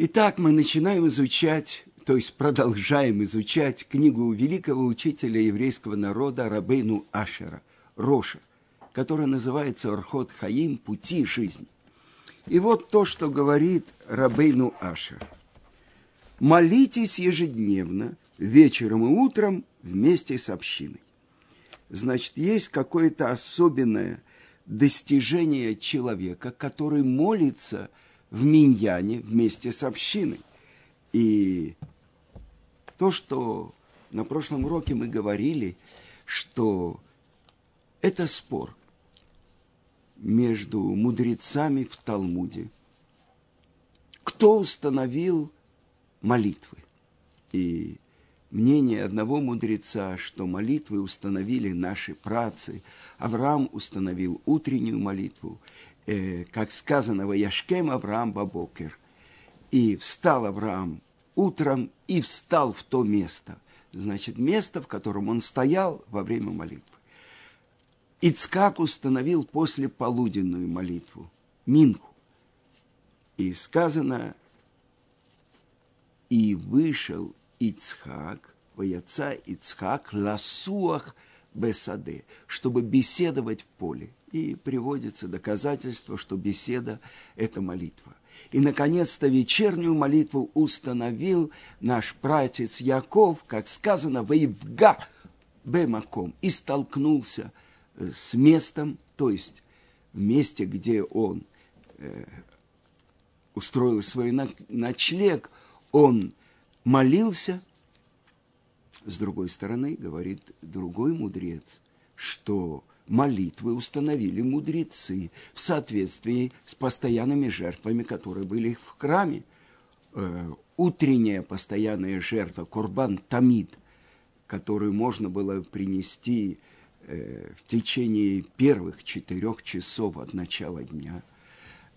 Итак, мы начинаем изучать, то есть продолжаем изучать книгу великого учителя еврейского народа Рабейну Ашера, Роша, которая называется Орхот Хаим – «Пути жизни». И вот то, что говорит Рабейну Ашер. «Молитесь ежедневно, вечером и утром вместе с общиной». Значит, есть какое-то особенное достижение человека, который молится – в Миньяне вместе с общиной. И то, что на прошлом уроке мы говорили, что это спор между мудрецами в Талмуде. Кто установил молитвы? И мнение одного мудреца, что молитвы установили наши працы. Авраам установил утреннюю молитву, э, как сказано, «Ваяшкем Авраам Бабокер». И встал Авраам утром и встал в то место. Значит, место, в котором он стоял во время молитвы. Ицкак установил после полуденную молитву, Минху. И сказано, и вышел Ицхак, вояца Ицхак, ласуах бесаде, чтобы беседовать в поле и приводится доказательство, что беседа – это молитва. И, наконец-то, вечернюю молитву установил наш пратец Яков, как сказано, «Воевга бемаком» и столкнулся э, с местом, то есть в месте, где он э, устроил свой ночлег, он молился. С другой стороны, говорит другой мудрец, что молитвы установили мудрецы в соответствии с постоянными жертвами, которые были в храме. Э, утренняя постоянная жертва, Курбан Тамид, которую можно было принести э, в течение первых четырех часов от начала дня.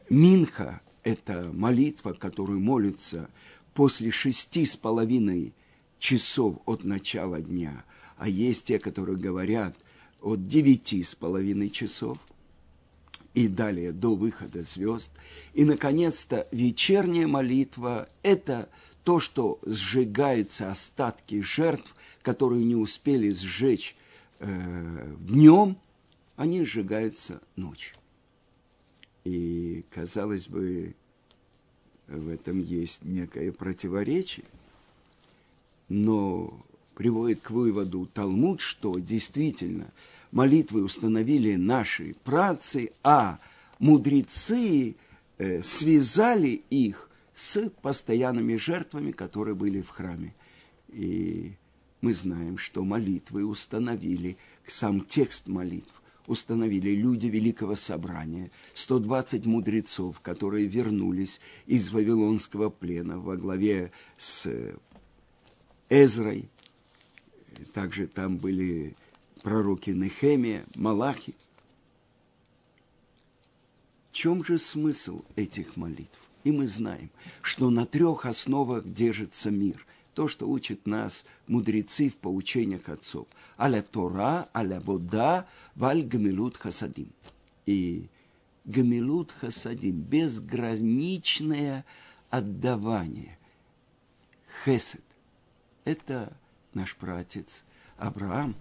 Минха – это молитва, которую молится после шести с половиной часов от начала дня. А есть те, которые говорят – от девяти с половиной часов и далее до выхода звезд. И, наконец-то, вечерняя молитва – это то, что сжигаются остатки жертв, которые не успели сжечь э, днем, они сжигаются ночью. И, казалось бы, в этом есть некое противоречие, но приводит к выводу Талмуд, что действительно молитвы установили наши працы, а мудрецы э, связали их с постоянными жертвами, которые были в храме. И мы знаем, что молитвы установили, сам текст молитв установили люди Великого Собрания, 120 мудрецов, которые вернулись из Вавилонского плена во главе с Эзрой, также там были пророки Нехемия, Малахи. В чем же смысл этих молитв? И мы знаем, что на трех основах держится мир. То, что учат нас мудрецы в поучениях отцов. Аля Тора, аля вода, валь гамилут хасадим. И гамилут хасадим, безграничное отдавание. Хесед. Это наш пратец Авраам,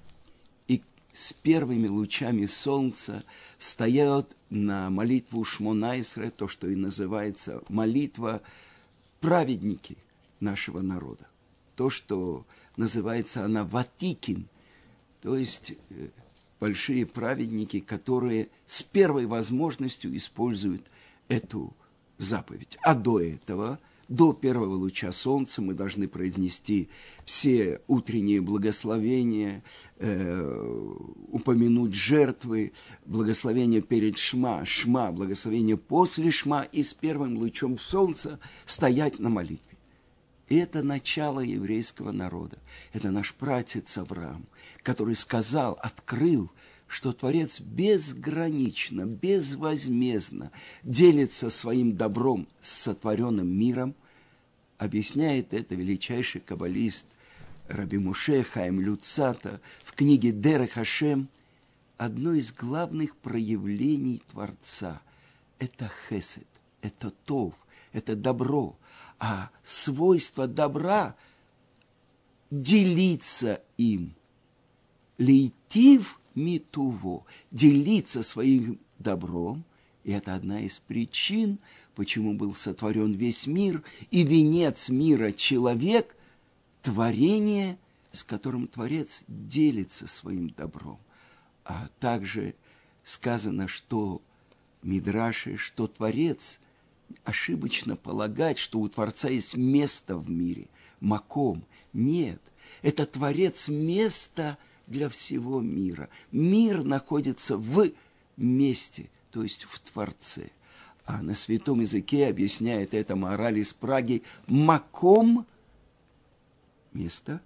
и с первыми лучами солнца стоят на молитву Шмонайсре, то, что и называется молитва праведники нашего народа. То, что называется она Ватикин, то есть э, большие праведники, которые с первой возможностью используют эту заповедь. А до этого – до первого луча солнца мы должны произнести все утренние благословения, э, упомянуть жертвы, благословение перед Шма, Шма, благословение после Шма и с первым лучом солнца стоять на молитве. Это начало еврейского народа. Это наш пратец Авраам, который сказал, открыл – что Творец безгранично, безвозмездно делится своим добром с сотворенным миром, объясняет это величайший каббалист Раби Муше Хаим Люцата в книге Дер Хашем. Одно из главных проявлений Творца – это хесед, это тов, – это добро. А свойство добра – делиться им. Лейтив митуво – делиться своим добром. И это одна из причин, почему был сотворен весь мир, и венец мира – человек, творение, с которым Творец делится своим добром. А также сказано, что Мидраши, что Творец ошибочно полагать, что у Творца есть место в мире, маком. Нет, это Творец место для всего мира. Мир находится в месте, то есть в Творце. А на святом языке объясняет это мораль из Праги маком – место.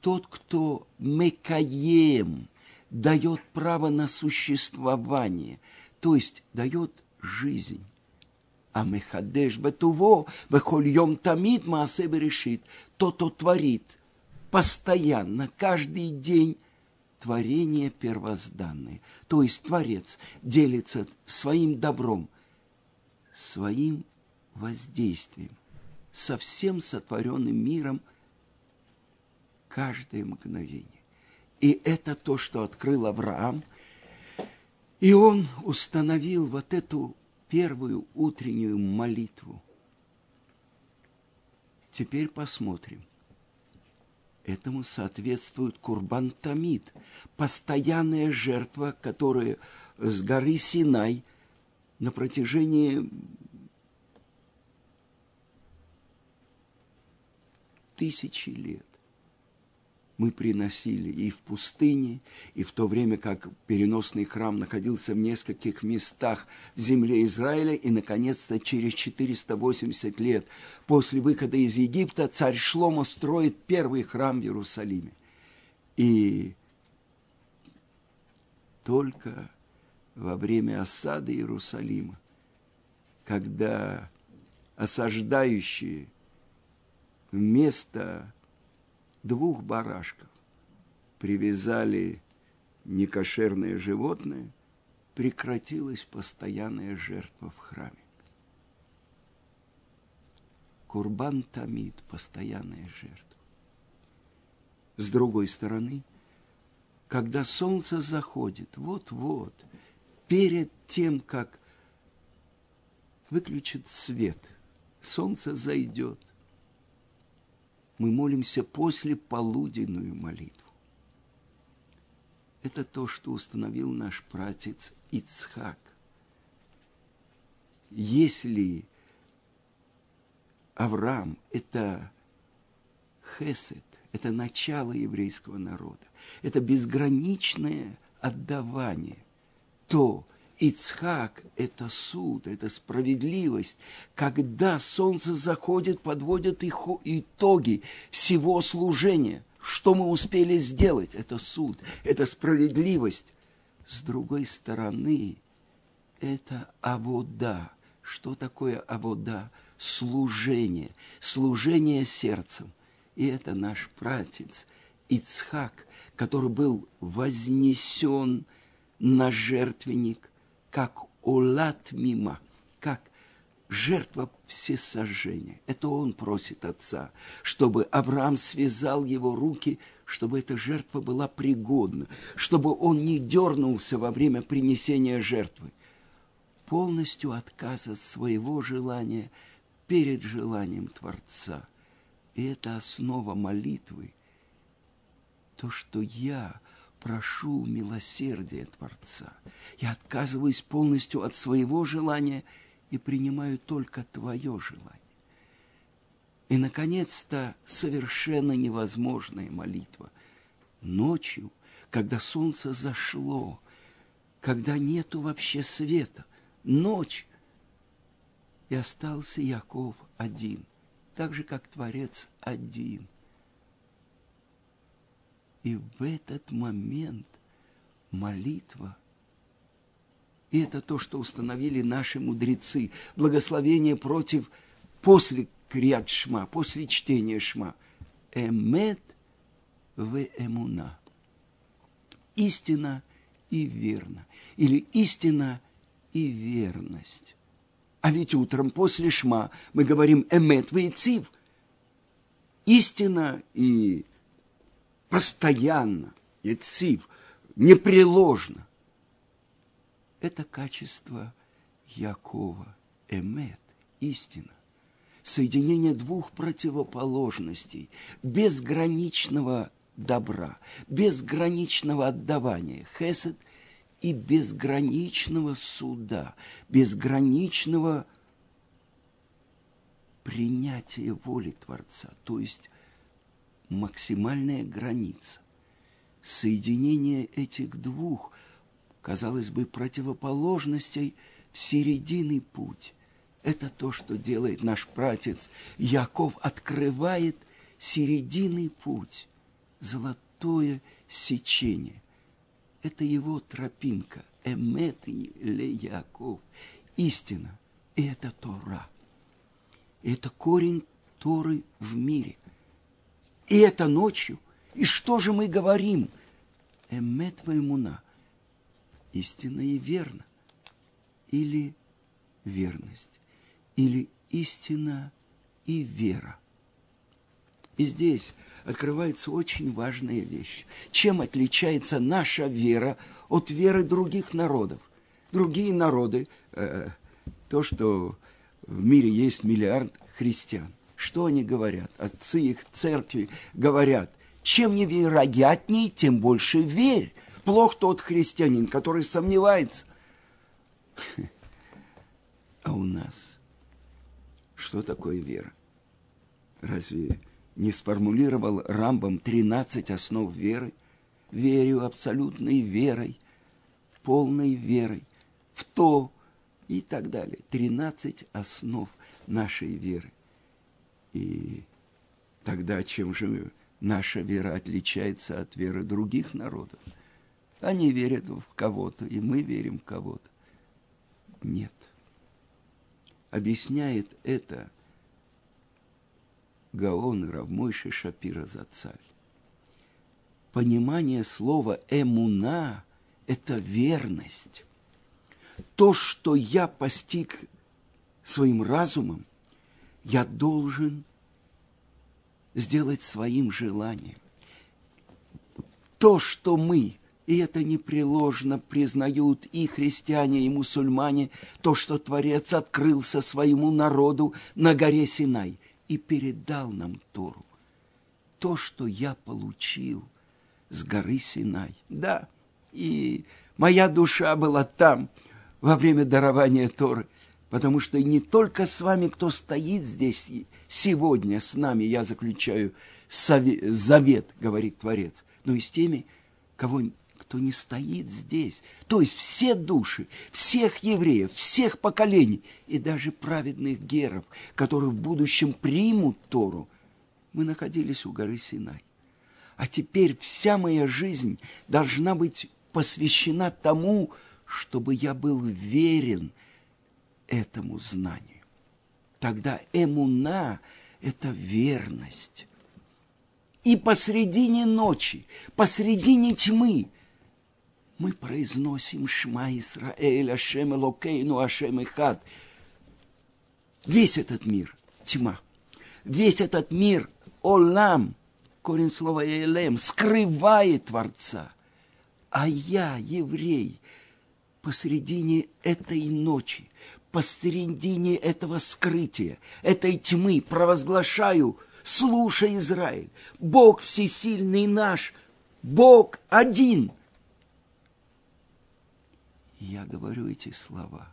Тот, кто мекаем, дает право на существование, то есть дает жизнь. А мехадеш бетуво, вехольем тамид маасе решит. Тот, кто творит постоянно, каждый день творение первозданное. То есть Творец делится своим добром, своим воздействием со всем сотворенным миром каждое мгновение. И это то, что открыл Авраам. И он установил вот эту первую утреннюю молитву. Теперь посмотрим. Этому соответствует Курбан Тамид, постоянная жертва, которая с горы Синай на протяжении тысячи лет мы приносили и в пустыне, и в то время как переносный храм находился в нескольких местах в земле Израиля, и, наконец-то, через 480 лет после выхода из Египта царь Шломо строит первый храм в Иерусалиме. И только во время осады Иерусалима, когда осаждающие вместо двух барашков, привязали некошерное животное, прекратилась постоянная жертва в храме. Курбан Тамид – постоянная жертва. С другой стороны, когда солнце заходит, вот-вот, перед тем, как выключит свет, солнце зайдет, мы молимся после полуденную молитву. Это то, что установил наш пратец Ицхак. Если Авраам – это хесед, это начало еврейского народа, это безграничное отдавание, то Ицхак – это суд, это справедливость. Когда солнце заходит, подводят итоги всего служения. Что мы успели сделать? Это суд, это справедливость. С другой стороны, это авода. Что такое авода? Служение. Служение сердцем. И это наш пратец Ицхак, который был вознесен на жертвенник – как улат мимо, как жертва всесожжения. Это он просит отца, чтобы Авраам связал его руки, чтобы эта жертва была пригодна, чтобы он не дернулся во время принесения жертвы. Полностью отказ от своего желания перед желанием Творца. И это основа молитвы. То, что я прошу милосердия Творца. Я отказываюсь полностью от своего желания и принимаю только Твое желание. И, наконец-то, совершенно невозможная молитва. Ночью, когда солнце зашло, когда нету вообще света, ночь, и остался Яков один, так же, как Творец один – и в этот момент молитва, и это то, что установили наши мудрецы, благословение против, после криат шма, после чтения шма, эмет в эмуна. Истина и верно. Или истина и верность. А ведь утром после шма мы говорим «эмет вейцив». Истина и постоянно, яцив, непреложно. Это качество Якова, эмет, истина. Соединение двух противоположностей, безграничного добра, безграничного отдавания, хесед и безграничного суда, безграничного принятия воли Творца, то есть максимальная граница. Соединение этих двух, казалось бы, противоположностей в серединный путь. Это то, что делает наш пратец. Яков открывает серединный путь, золотое сечение. Это его тропинка, эмет ле Яков, истина, и это Тора. И это корень Торы в мире. И это ночью. И что же мы говорим? Эмет ваймуна. Истинно и верно. Или верность. Или истина и вера. И здесь открывается очень важная вещь. Чем отличается наша вера от веры других народов? Другие народы, э, то, что в мире есть миллиард христиан, что они говорят? Отцы их церкви говорят, чем невероятней, тем больше верь. Плох тот христианин, который сомневается. А у нас что такое вера? Разве не сформулировал Рамбам 13 основ веры? Верю абсолютной верой, полной верой в то и так далее. 13 основ нашей веры. И тогда чем же наша вера отличается от веры других народов? Они верят в кого-то, и мы верим в кого-то. Нет. Объясняет это Гаон Равмойши Шапира Зацаль. Понимание слова «эмуна» – это верность. То, что я постиг своим разумом, я должен сделать своим желанием. То, что мы, и это непреложно признают и христиане, и мусульмане, то, что Творец открылся своему народу на горе Синай – и передал нам Тору. То, что я получил с горы Синай. Да, и моя душа была там во время дарования Торы, потому что не только с вами, кто стоит здесь сегодня с нами, я заключаю завет, говорит Творец, но и с теми, кого кто не стоит здесь. То есть все души, всех евреев, всех поколений и даже праведных геров, которые в будущем примут Тору, мы находились у горы Синай. А теперь вся моя жизнь должна быть посвящена тому, чтобы я был верен этому знанию. Тогда эмуна – это верность. И посредине ночи, посредине тьмы мы произносим Шма Исраэль, Ашем Элокейну, Ашем Ихад. Весь этот мир – тьма. Весь этот мир – Олам, корень слова Элем, скрывает Творца. А я, еврей, посредине этой ночи, посредине этого скрытия, этой тьмы провозглашаю, слушай, Израиль, Бог всесильный наш, Бог один – я говорю эти слова.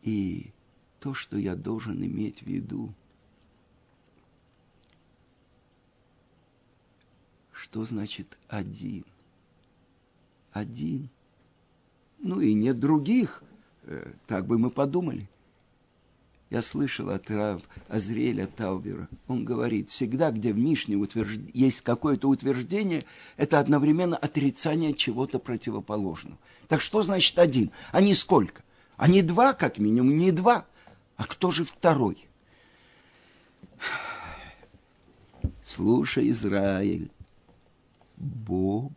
И то, что я должен иметь в виду, что значит один? Один. Ну и нет других. Э, так бы мы подумали. Я слышал от Рав Азриэля Таубера. Он говорит, всегда, где в Мишне утвержд... есть какое-то утверждение, это одновременно отрицание чего-то противоположного. Так что значит один? А не сколько? А не два, как минимум, не два. А кто же второй? Слушай, Израиль, Бог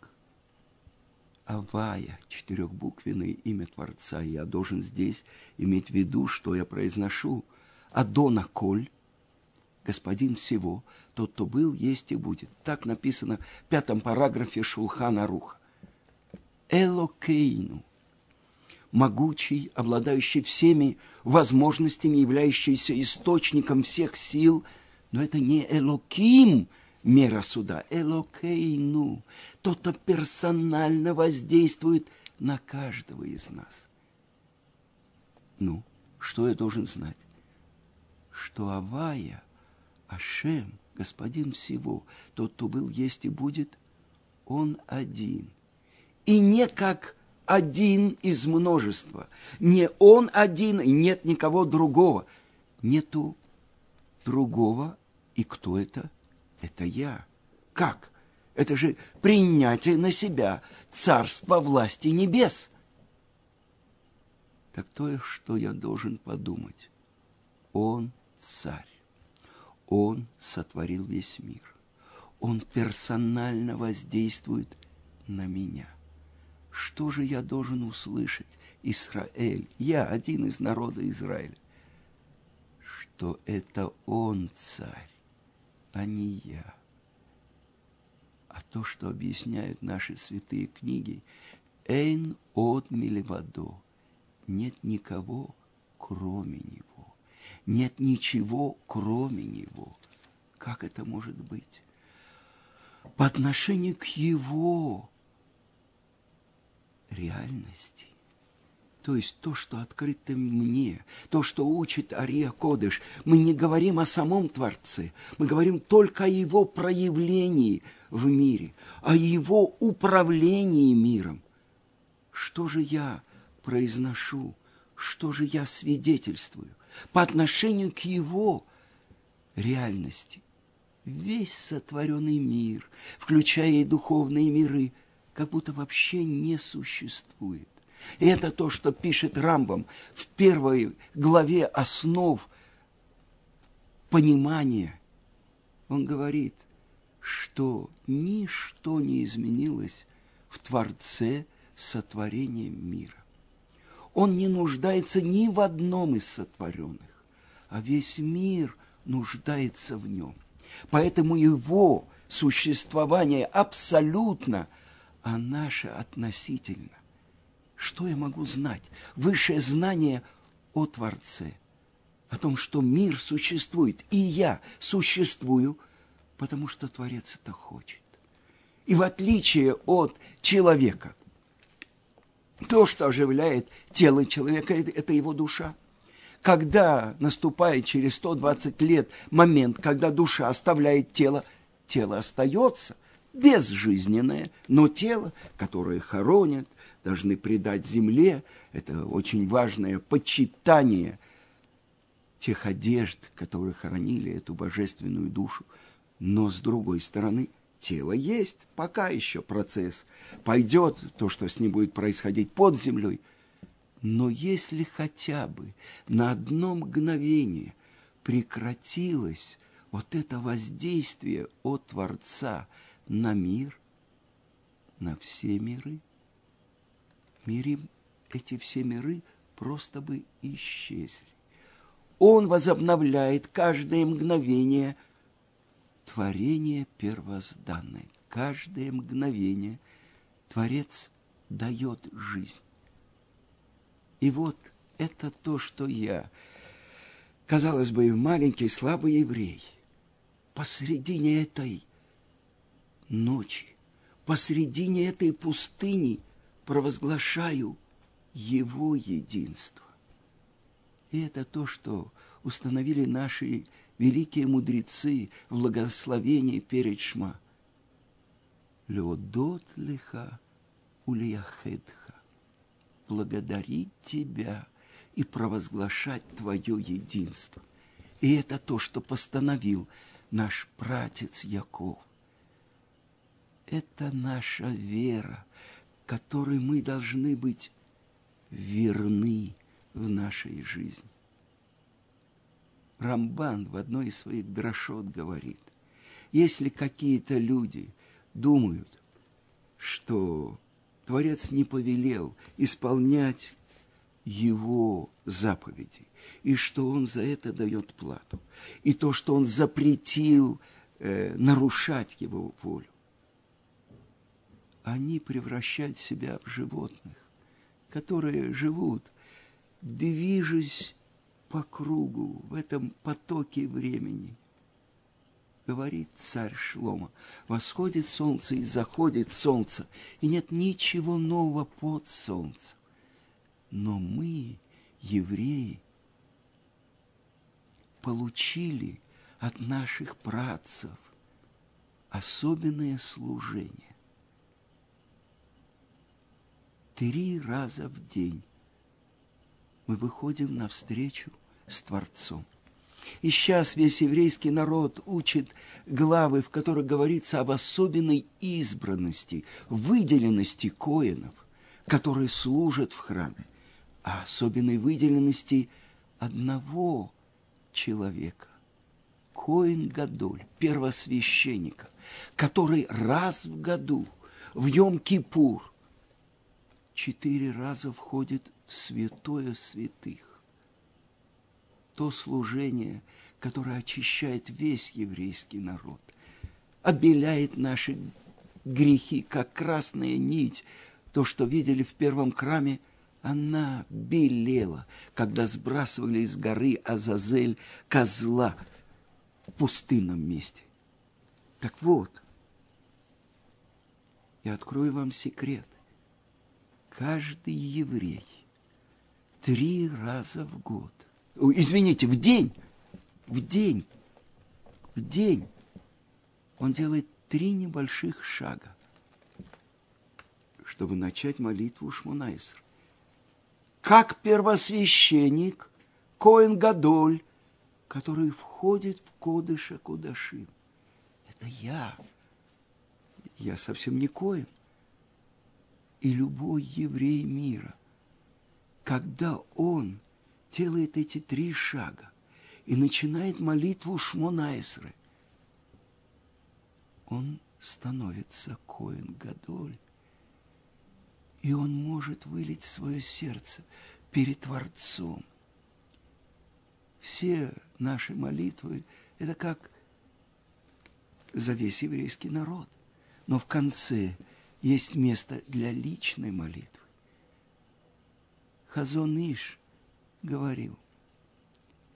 Авая, четырехбуквенное имя Творца. Я должен здесь иметь в виду, что я произношу. Адона Коль, господин всего, тот, кто был, есть и будет. Так написано в пятом параграфе Шулхана Руха. Элокейну, могучий, обладающий всеми возможностями, являющийся источником всех сил, но это не Элоким, мера суда, Элокейну, тот, кто персонально воздействует на каждого из нас. Ну, что я должен знать? Что Авая, Ашем, Господин всего, тот, кто был, есть и будет, он один. И не как один из множества. Не он один, и нет никого другого. Нету другого. И кто это? Это я. Как? Это же принятие на себя царства власти небес. Так то, что я должен подумать. Он царь. Он сотворил весь мир. Он персонально воздействует на меня. Что же я должен услышать, Израиль? Я один из народа Израиля. Что это он царь, а не я. А то, что объясняют наши святые книги, «Эйн от милевадо» – нет никого, кроме него. Нет ничего, кроме него. Как это может быть? По отношению к его реальности. То есть то, что открыто мне, то, что учит Ария Кодыш. Мы не говорим о самом Творце, мы говорим только о его проявлении в мире, о его управлении миром. Что же я произношу, что же я свидетельствую по отношению к его реальности? Весь сотворенный мир, включая и духовные миры – как будто вообще не существует. И это то, что пишет Рамбам в первой главе основ понимания. Он говорит, что ничто не изменилось в Творце сотворения мира. Он не нуждается ни в одном из сотворенных, а весь мир нуждается в нем. Поэтому его существование абсолютно – а наше относительно. Что я могу знать? Высшее знание о Творце, о том, что мир существует, и я существую, потому что Творец это хочет. И в отличие от человека, то, что оживляет тело человека, это его душа. Когда наступает через 120 лет момент, когда душа оставляет тело, тело остается, безжизненное, но тело, которое хоронят, должны предать земле. Это очень важное почитание тех одежд, которые хоронили эту божественную душу. Но с другой стороны, тело есть, пока еще процесс. Пойдет то, что с ним будет происходить под землей. Но если хотя бы на одно мгновение прекратилось вот это воздействие от Творца – на мир, на все миры. Мире эти все миры просто бы исчезли. Он возобновляет каждое мгновение творение первозданное. Каждое мгновение Творец дает жизнь. И вот это то, что я, казалось бы, маленький слабый еврей, посредине этой ночи, посредине этой пустыни провозглашаю Его единство. И это то, что установили наши великие мудрецы в благословении перед Шма. Леодот лиха улияхедха. Благодарить Тебя и провозглашать Твое единство. И это то, что постановил наш пратец Яков – это наша вера, которой мы должны быть верны в нашей жизни. Рамбан в одной из своих дрошот говорит, если какие-то люди думают, что Творец не повелел исполнять его заповеди, и что он за это дает плату, и то, что он запретил э, нарушать его волю. Они превращают себя в животных, которые живут, движась по кругу в этом потоке времени. Говорит царь Шлома, восходит солнце и заходит солнце, и нет ничего нового под солнцем. Но мы, евреи, получили от наших працев особенное служение. Три раза в день мы выходим навстречу с Творцом. И сейчас весь еврейский народ учит главы, в которых говорится об особенной избранности, выделенности коинов, которые служат в храме, а особенной выделенности одного человека, Коин Гадоль, первосвященника, который раз в году, в Йом-Кипур, четыре раза входит в святое святых. То служение, которое очищает весь еврейский народ, обеляет наши грехи, как красная нить. То, что видели в первом храме, она белела, когда сбрасывали из горы Азазель козла в пустынном месте. Так вот, я открою вам секрет. Каждый еврей три раза в год. Извините, в день, в день, в день он делает три небольших шага, чтобы начать молитву Шмунайсер. Как первосвященник, Коэн Гадоль, который входит в Кодыша Кудашим. Это я. Я совсем не Коэн. И любой еврей мира – когда он делает эти три шага и начинает молитву Шмонайсры, он становится Коин Гадоль. И он может вылить свое сердце перед Творцом. Все наши молитвы – это как за весь еврейский народ. Но в конце есть место для личной молитвы. Хазон Иш говорил,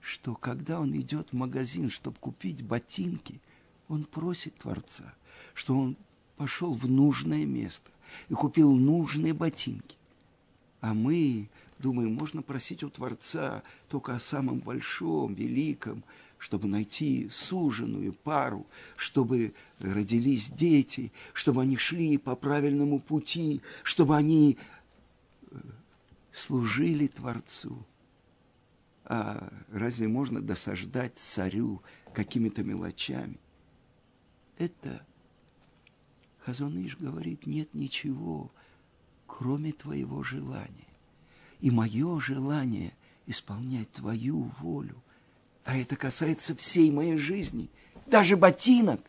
что когда он идет в магазин, чтобы купить ботинки, он просит Творца, что он пошел в нужное место и купил нужные ботинки. А мы думаем, можно просить у Творца только о самом большом, великом, чтобы найти суженую пару, чтобы родились дети, чтобы они шли по правильному пути, чтобы они служили Творцу. А разве можно досаждать царю какими-то мелочами? Это Хазоныш говорит, нет ничего, кроме твоего желания. И мое желание исполнять твою волю. А это касается всей моей жизни, даже ботинок.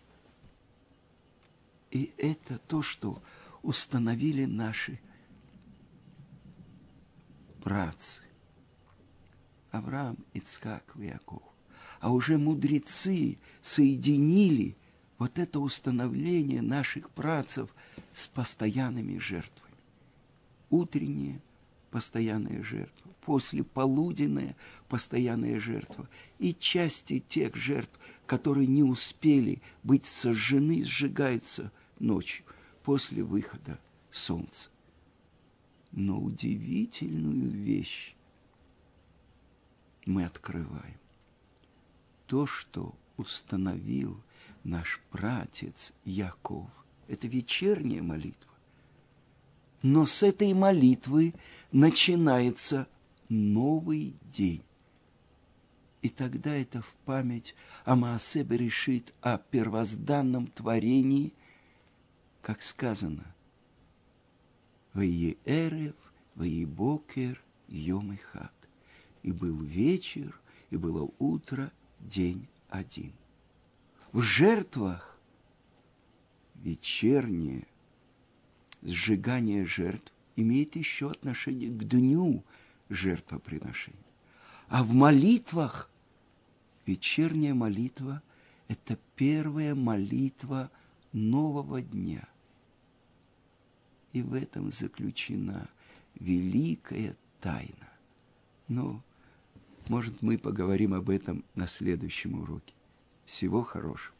И это то, что установили наши працы. Авраам, Ицхак Яков. А уже мудрецы соединили вот это установление наших працев с постоянными жертвами. Утренняя постоянная жертва, после полуденная постоянная жертва и части тех жертв, которые не успели быть сожжены, сжигаются ночью после выхода солнца но удивительную вещь мы открываем. То, что установил наш пратец Яков, это вечерняя молитва. Но с этой молитвы начинается новый день. И тогда это в память о Маасебе решит о первозданном творении, как сказано – Ваи Эрев, Ваи Бокер, Йом и Хат. И был вечер, и было утро, день один. В жертвах вечерняя сжигание жертв имеет еще отношение к дню жертвоприношения. А в молитвах вечерняя молитва – это первая молитва нового дня. И в этом заключена великая тайна. Но, может, мы поговорим об этом на следующем уроке. Всего хорошего.